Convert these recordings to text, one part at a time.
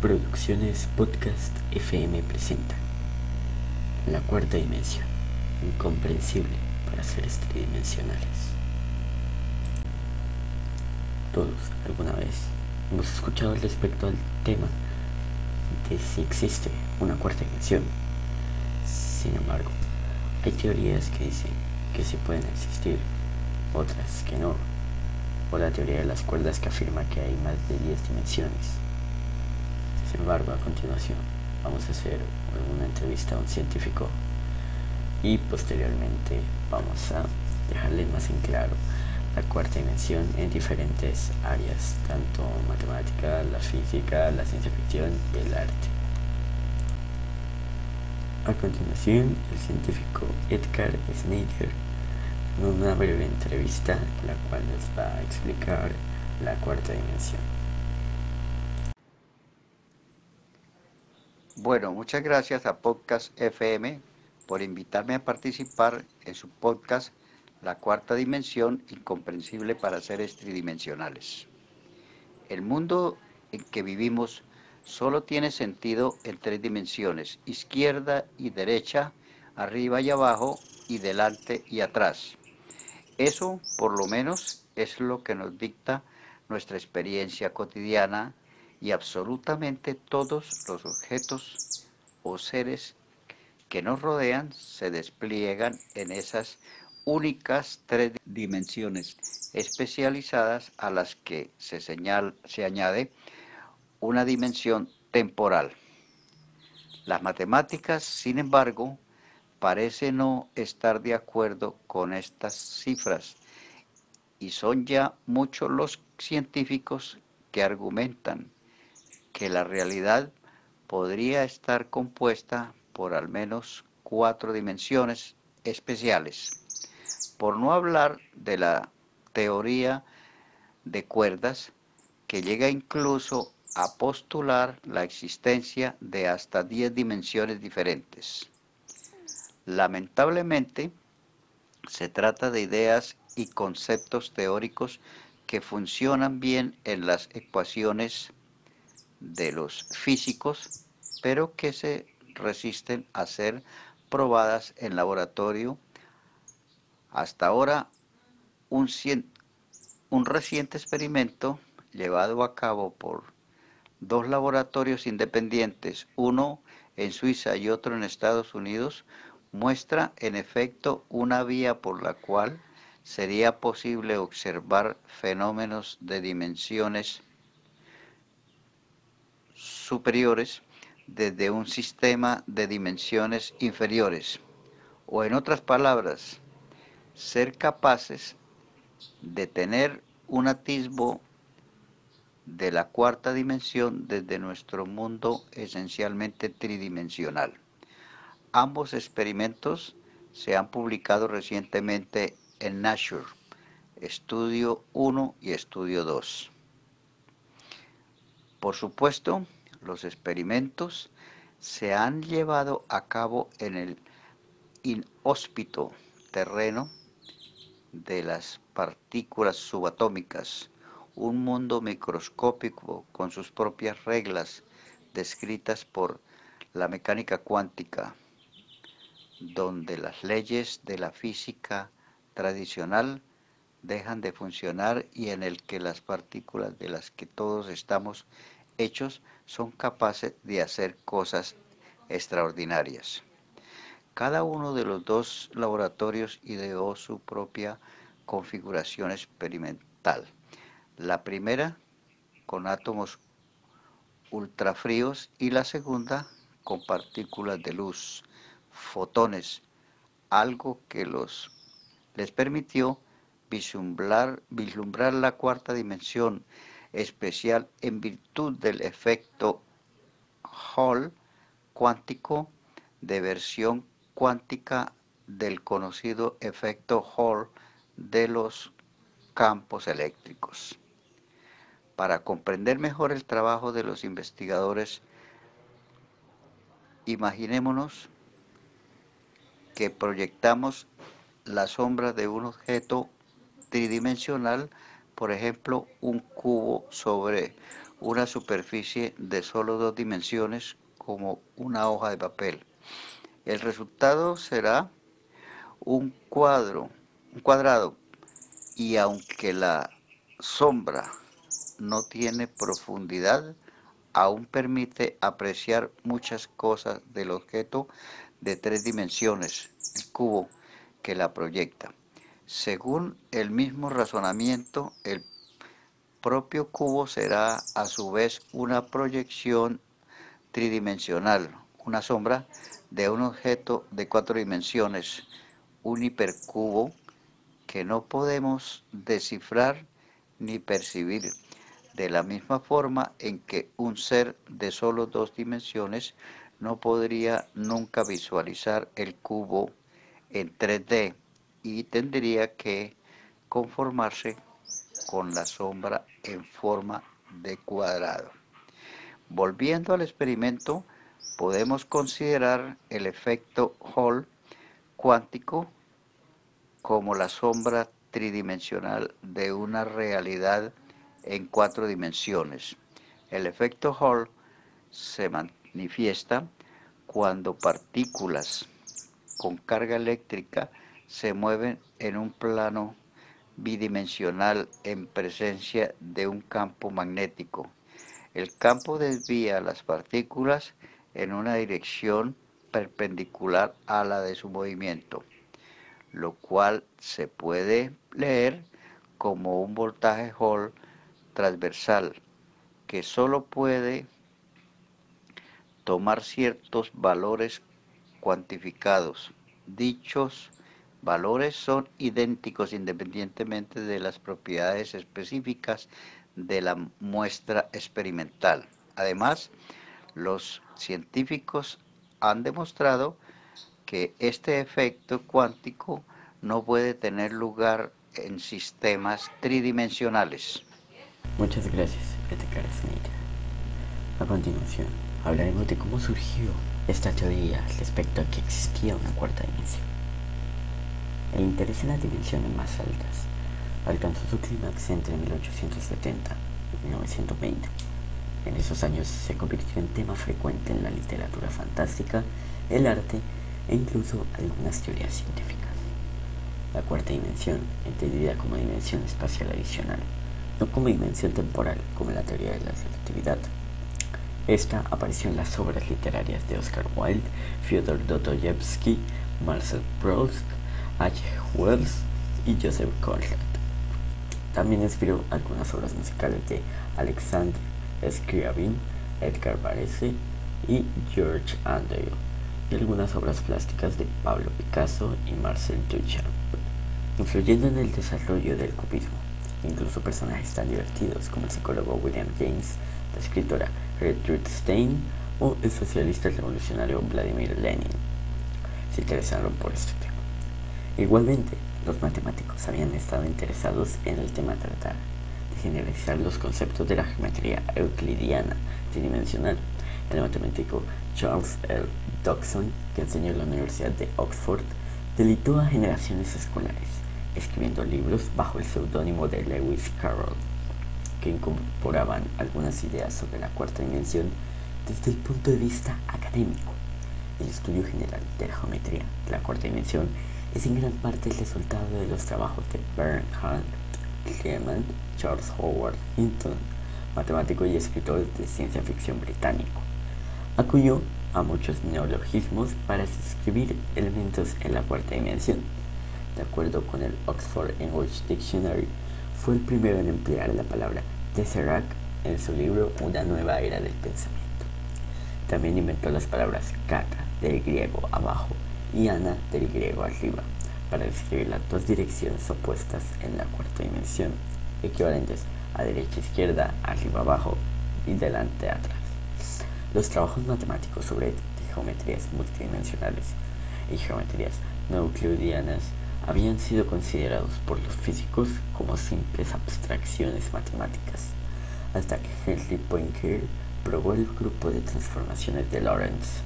Producciones Podcast FM presenta La cuarta dimensión, incomprensible para seres tridimensionales. Todos alguna vez hemos escuchado respecto al tema de si existe una cuarta dimensión. Sin embargo, hay teorías que dicen que sí pueden existir, otras que no, o la teoría de las cuerdas que afirma que hay más de 10 dimensiones. Embargo, a continuación vamos a hacer una entrevista a un científico y posteriormente vamos a dejarle más en claro la cuarta dimensión en diferentes áreas, tanto matemática, la física, la ciencia ficción y el arte. A continuación, el científico Edgar Snyder en una breve entrevista la cual nos va a explicar la cuarta dimensión. Bueno, muchas gracias a Podcast FM por invitarme a participar en su podcast La cuarta dimensión incomprensible para seres tridimensionales. El mundo en que vivimos solo tiene sentido en tres dimensiones, izquierda y derecha, arriba y abajo y delante y atrás. Eso, por lo menos, es lo que nos dicta nuestra experiencia cotidiana y absolutamente todos los objetos o seres que nos rodean se despliegan en esas únicas tres dimensiones especializadas a las que se, añade una dimensión temporal. Las matemáticas, sin embargo, parecen no estar de acuerdo con estas cifras y son ya muchos los científicos que argumentan que la realidad podría estar compuesta por al menos cuatro dimensiones especiales, por no hablar de la teoría de cuerdas que llega incluso a postular la existencia de hasta 10 dimensiones diferentes. Lamentablemente, se trata de ideas y conceptos teóricos que funcionan bien en las ecuaciones de los físicos, pero que se resisten a ser probadas en laboratorio. Hasta ahora, un, reciente experimento llevado a cabo por dos laboratorios independientes, uno en Suiza y otro en Estados Unidos, muestra en efecto una vía por la cual sería posible observar fenómenos de dimensiones superiores desde un sistema de dimensiones inferiores, o en otras palabras, ser capaces de tener un atisbo de la cuarta dimensión desde nuestro mundo esencialmente tridimensional. Ambos experimentos se han publicado recientemente en Nature, Estudio 1 y Estudio 2. Por supuesto, los experimentos se han llevado a cabo en el inhóspito terreno de las partículas subatómicas, un mundo microscópico con sus propias reglas descritas por la mecánica cuántica, donde las leyes de la física tradicional dejan de funcionar y en el que las partículas de las que todos estamos hechos son capaces de hacer cosas extraordinarias. Cada uno de los dos laboratorios ideó su propia configuración experimental. La primera con átomos ultrafríos y la segunda con partículas de luz, fotones, algo que les permitió vislumbrar la cuarta dimensión especial en virtud del efecto Hall cuántico de versión cuántica del conocido efecto Hall de los campos eléctricos. Para comprender mejor el trabajo de los investigadores, imaginémonos que proyectamos la sombra de un objeto tridimensional por ejemplo, un cubo sobre una superficie de solo dos dimensiones como una hoja de papel. El resultado será un cuadro, un cuadrado, y aunque la sombra no tiene profundidad, aún permite apreciar muchas cosas del objeto de tres dimensiones, el cubo que la proyecta. Según el mismo razonamiento, el propio cubo será a su vez una proyección tridimensional, una sombra de un objeto de cuatro dimensiones, un hipercubo que no podemos descifrar ni percibir, de la misma forma en que un ser de solo dos dimensiones no podría nunca visualizar el cubo en 3D y tendría que conformarse con la sombra en forma de cuadrado. Volviendo al experimento, podemos considerar el efecto Hall cuántico como la sombra tridimensional de una realidad en cuatro dimensiones. El efecto Hall se manifiesta cuando partículas con carga eléctrica se mueven en un plano bidimensional en presencia de un campo magnético. El campo desvía las partículas en una dirección perpendicular a la de su movimiento, lo cual se puede leer como un voltaje Hall transversal que solo puede tomar ciertos valores cuantificados. Dichos valores son idénticos independientemente de las propiedades específicas de la muestra experimental. Además, los científicos han demostrado que este efecto cuántico no puede tener lugar en sistemas tridimensionales. Muchas gracias, Edgar Snyder. A continuación, hablaremos de cómo surgió esta teoría respecto a que existía una cuarta dimensión. El interés en las dimensiones más altas alcanzó su clímax entre 1870 y 1920. En esos años se convirtió en tema frecuente en la literatura fantástica, el arte e incluso algunas teorías científicas. La cuarta dimensión, entendida como dimensión espacial adicional, no como dimensión temporal, como la teoría de la relatividad. Esta apareció en las obras literarias de Oscar Wilde, Fyodor Dostoyevsky, Marcel Proust, H. Wells y Joseph Conrad. También inspiró algunas obras musicales de Alexander Scriabin, Edgar Varese y George Andrew, y algunas obras plásticas de Pablo Picasso y Marcel Duchamp, influyendo en el desarrollo del cubismo. Incluso personajes tan divertidos como el psicólogo William James, la escritora Gertrude Stein o el socialista revolucionario Vladimir Lenin se interesaron por este tema. Igualmente, los matemáticos habían estado interesados en el tema tratar de generalizar los conceptos de la geometría euclidiana tridimensional. El matemático Charles L. Dodson, que enseñó en la Universidad de Oxford, delitó a generaciones escolares escribiendo libros bajo el seudónimo de Lewis Carroll, que incorporaban algunas ideas sobre la cuarta dimensión desde el punto de vista académico. El estudio general de la geometría de la cuarta dimensión es en gran parte el resultado de los trabajos de Bernhard Riemann, Charles Howard Hinton, matemático y escritor de ciencia ficción británico. Acuñó a muchos neologismos para describir elementos en la cuarta dimensión de acuerdo con el Oxford English Dictionary, fue el primero en emplear la palabra tesseract en su libro Una nueva era del pensamiento. También inventó las palabras kata del griego abajo y ana del griego arriba para describir las dos direcciones opuestas en la cuarta dimensión, equivalentes a derecha izquierda, arriba abajo y delante atrás. Los trabajos matemáticos sobre geometrías multidimensionales y geometrías no euclidianas habían sido considerados por los físicos como simples abstracciones matemáticas, hasta que Henry Poincaré probó el grupo de transformaciones de Lorentz,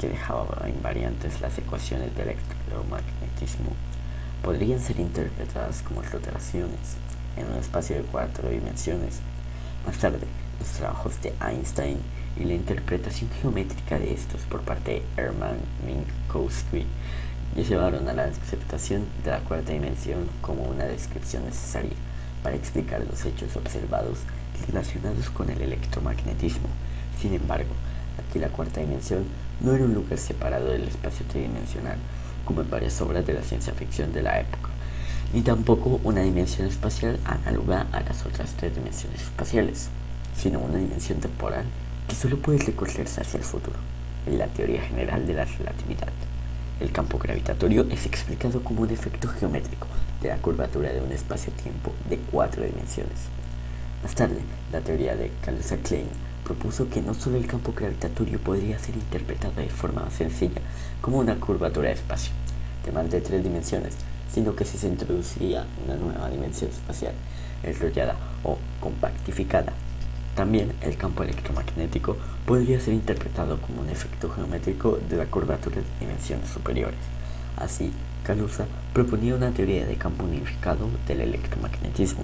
que dejaba invariantes las ecuaciones de electromagnetismo, podrían ser interpretadas como rotaciones en un espacio de cuatro dimensiones. Más tarde, los trabajos de Einstein y la interpretación geométrica de estos por parte de Hermann Minkowski llevaron a la aceptación de la cuarta dimensión como una descripción necesaria para explicar los hechos observados relacionados con el electromagnetismo. Sin embargo, aquí la cuarta dimensión no era un lugar separado del espacio tridimensional, como en varias obras de la ciencia ficción de la época, ni tampoco una dimensión espacial análoga a las otras tres dimensiones espaciales, sino una dimensión temporal que solo puede recorrerse hacia el futuro, en la teoría general de la relatividad. El campo gravitatorio es explicado como un efecto geométrico de la curvatura de un espacio-tiempo de cuatro dimensiones. Más tarde, la teoría de Kaluza-Klein propuso que no solo el campo gravitatorio podría ser interpretado de forma sencilla como una curvatura de espacio de más de tres dimensiones, sino que si se introduciría una nueva dimensión espacial enrollada o compactificada. También el campo electromagnético podría ser interpretado como un efecto geométrico de la curvatura de dimensiones superiores. Así, Kaluza proponía una teoría de campo unificado del electromagnetismo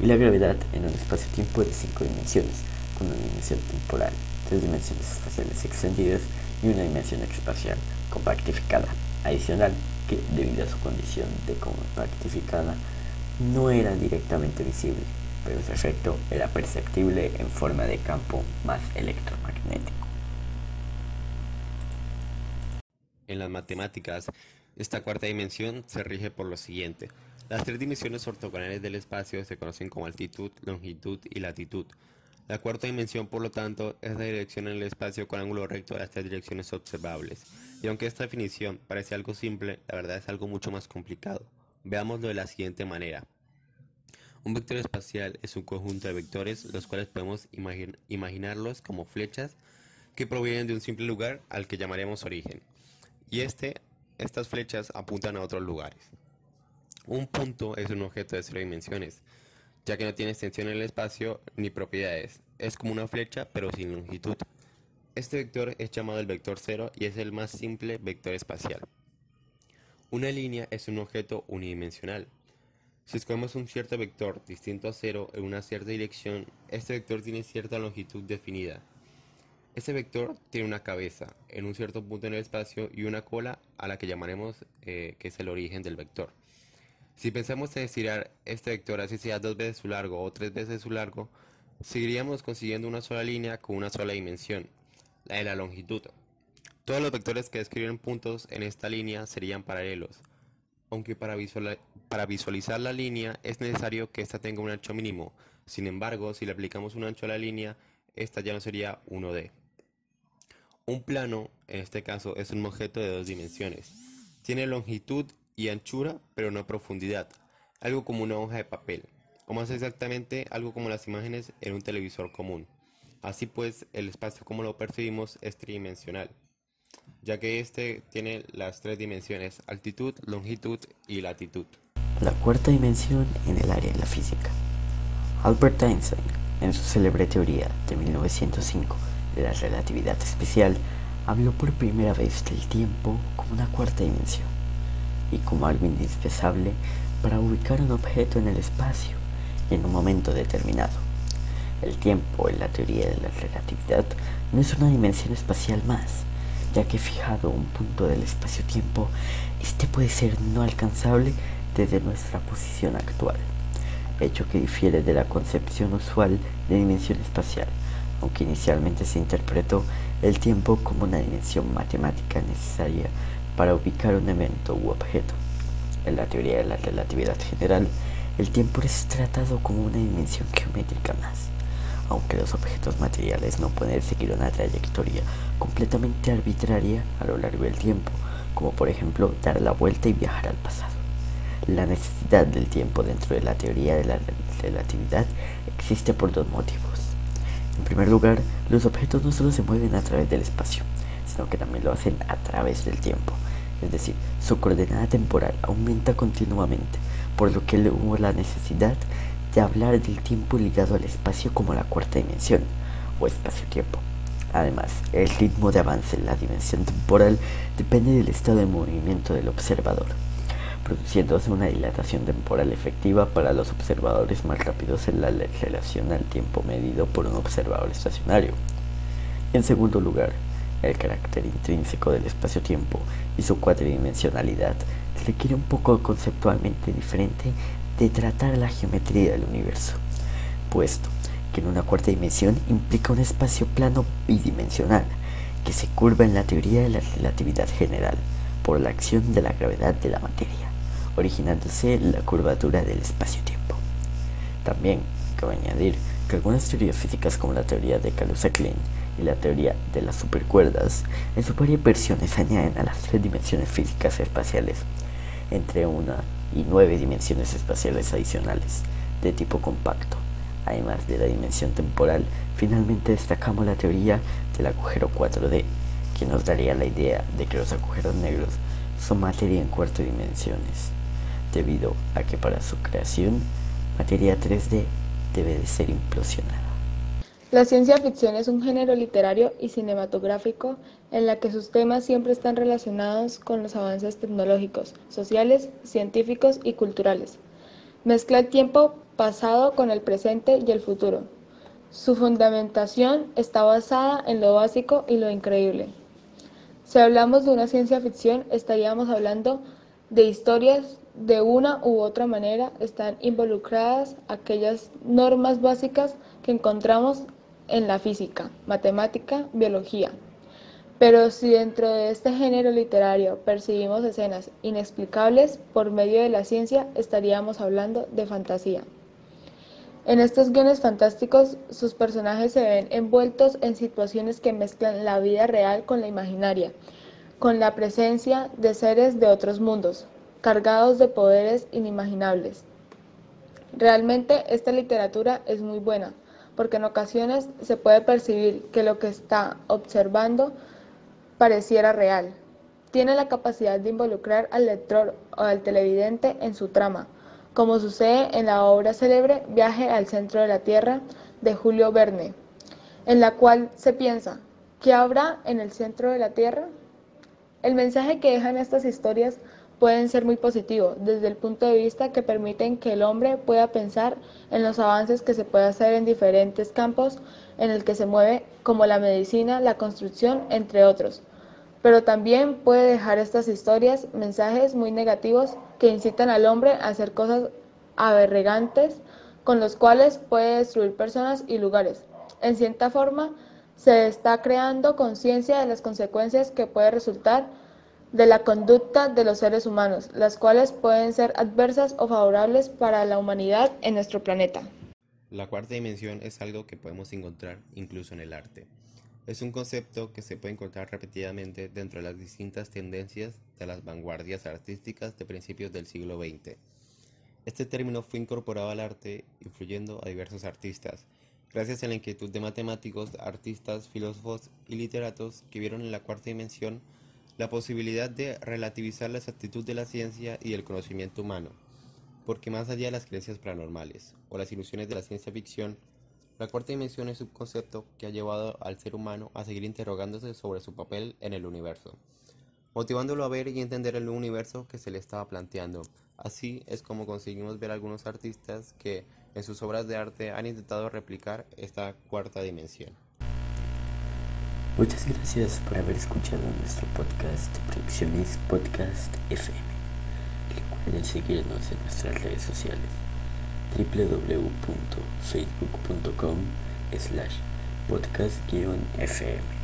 y la gravedad en un espacio-tiempo de cinco dimensiones, una dimensión temporal, tres dimensiones espaciales extendidas y una dimensión espacial compactificada. Adicional, que debido a su condición de compactificada, no era directamente visible, pero su efecto era perceptible en forma de campo más electromagnético. En las matemáticas, esta cuarta dimensión se rige por lo siguiente. Las tres dimensiones ortogonales del espacio se conocen como altitud, longitud y latitud. La cuarta dimensión, por lo tanto, es la dirección en el espacio con ángulo recto de las direcciones observables. Y aunque esta definición parece algo simple, la verdad es algo mucho más complicado. Veámoslo de la siguiente manera. Un vector espacial es un conjunto de vectores los cuales podemos imaginarlos como flechas que provienen de un simple lugar al que llamaremos origen. Y este estas flechas apuntan a otros lugares. Un punto es un objeto de cero dimensiones, ya que no tiene extensión en el espacio ni propiedades. Es como una flecha, pero sin longitud. Este vector es llamado el vector cero y es el más simple vector espacial. Una línea es un objeto unidimensional. Si escogemos un cierto vector distinto a cero en una cierta dirección, este vector tiene cierta longitud definida. Este vector tiene una cabeza en un cierto punto en el espacio y una cola a la que llamaremos eh, que es el origen del vector. Si pensamos en estirar este vector así sea dos veces su largo o tres veces su largo, seguiríamos consiguiendo una sola línea con una sola dimensión, la de la longitud. Todos los vectores que describen puntos en esta línea serían paralelos, aunque para, visualizar la línea es necesario que ésta tenga un ancho mínimo. Sin embargo, si le aplicamos un ancho a la línea, esta ya no sería 1D. Un plano, en este caso, es un objeto de dos dimensiones. Tiene longitud y anchura, pero no profundidad, algo como una hoja de papel, o más exactamente algo como las imágenes en un televisor común. Así pues, el espacio como lo percibimos es tridimensional, ya que este tiene las tres dimensiones, altitud, longitud y latitud. La cuarta dimensión en el área de la física. Albert Einstein, en su célebre teoría de 1905, de la relatividad especial, habló por primera vez del tiempo como una cuarta dimensión y como algo indispensable para ubicar un objeto en el espacio y en un momento determinado. El tiempo en la teoría de la relatividad no es una dimensión espacial más, ya que fijado un punto del espacio-tiempo, este puede ser no alcanzable desde nuestra posición actual, hecho que difiere de la concepción usual de dimensión espacial aunque inicialmente se interpretó el tiempo como una dimensión matemática necesaria para ubicar un evento u objeto. En la teoría de la relatividad general, el tiempo es tratado como una dimensión geométrica más, aunque los objetos materiales no pueden seguir una trayectoria completamente arbitraria a lo largo del tiempo, como por ejemplo dar la vuelta y viajar al pasado. La necesidad del tiempo dentro de la teoría de la relatividad existe por dos motivos. En primer lugar, los objetos no solo se mueven a través del espacio, sino que también lo hacen a través del tiempo. Es decir, su coordenada temporal aumenta continuamente, por lo que hubo la necesidad de hablar del tiempo ligado al espacio como la cuarta dimensión, o espacio-tiempo. Además, el ritmo de avance en la dimensión temporal depende del estado de movimiento del observador, produciéndose una dilatación temporal efectiva para los observadores más rápidos en la relación al tiempo medido por un observador estacionario. En segundo lugar, el carácter intrínseco del espacio-tiempo y su cuatridimensionalidad requiere un poco conceptualmente diferente de tratar la geometría del universo, puesto que en una cuarta dimensión implica un espacio plano bidimensional que se curva en la teoría de la relatividad general por la acción de la gravedad de la materia, originándose la curvatura del espacio-tiempo. También cabe añadir que algunas teorías físicas como la teoría de Kaluza-Klein y la teoría de las supercuerdas en sus varias versiones añaden a las tres dimensiones físicas espaciales entre una y nueve dimensiones espaciales adicionales de tipo compacto. Además de la dimensión temporal, finalmente destacamos la teoría del agujero 4D, que nos daría la idea de que los agujeros negros son materia en cuarto dimensiones, debido a que para su creación, materia 3D debe de ser implosionada. La ciencia ficción es un género literario y cinematográfico en la que sus temas siempre están relacionados con los avances tecnológicos, sociales, científicos y culturales. Mezcla el tiempo pasado con el presente y el futuro. Su fundamentación está basada en lo básico y lo increíble. Si hablamos de una ciencia ficción, estaríamos hablando de historias de una u otra manera están involucradas aquellas normas básicas que encontramos en la física, matemática, biología. Pero si dentro de este género literario percibimos escenas inexplicables por medio de la ciencia, estaríamos hablando de fantasía. En estos guiones fantásticos, sus personajes se ven envueltos en situaciones que mezclan la vida real con la imaginaria, con la presencia de seres de otros mundos, cargados de poderes inimaginables. Realmente esta literatura es muy buena, porque en ocasiones se puede percibir que lo que está observando pareciera real. Tiene la capacidad de involucrar al lector o al televidente en su trama, como sucede en la obra célebre Viaje al centro de la Tierra de Julio Verne, en la cual se piensa, ¿qué habrá en el centro de la Tierra? El mensaje que dejan estas historias pueden ser muy positivos desde el punto de vista que permiten que el hombre pueda pensar en los avances que se puede hacer en diferentes campos en el que se mueve, como la medicina, la construcción, entre otros. Pero también puede dejar estas historias mensajes muy negativos que incitan al hombre a hacer cosas aberrantes con los cuales puede destruir personas y lugares. En cierta forma, se está creando conciencia de las consecuencias que puede resultar de la conducta de los seres humanos, las cuales pueden ser adversas o favorables para la humanidad en nuestro planeta. La cuarta dimensión es algo que podemos encontrar incluso en el arte. Es un concepto que se puede encontrar repetidamente dentro de las distintas tendencias de las vanguardias artísticas de principios del siglo XX. Este término fue incorporado al arte influyendo a diversos artistas, gracias a la inquietud de matemáticos, artistas, filósofos y literatos que vieron en la cuarta dimensión la posibilidad de relativizar la exactitud de la ciencia y del conocimiento humano, porque más allá de las creencias paranormales o las ilusiones de la ciencia ficción, la cuarta dimensión es un concepto que ha llevado al ser humano a seguir interrogándose sobre su papel en el universo, motivándolo a ver y entender el universo que se le estaba planteando. Así es como conseguimos ver algunos artistas que en sus obras de arte han intentado replicar esta cuarta dimensión. Muchas gracias por haber escuchado nuestro podcast Producciones Podcast FM. Recuerden seguirnos en nuestras redes sociales www.facebook.com slash podcast-fm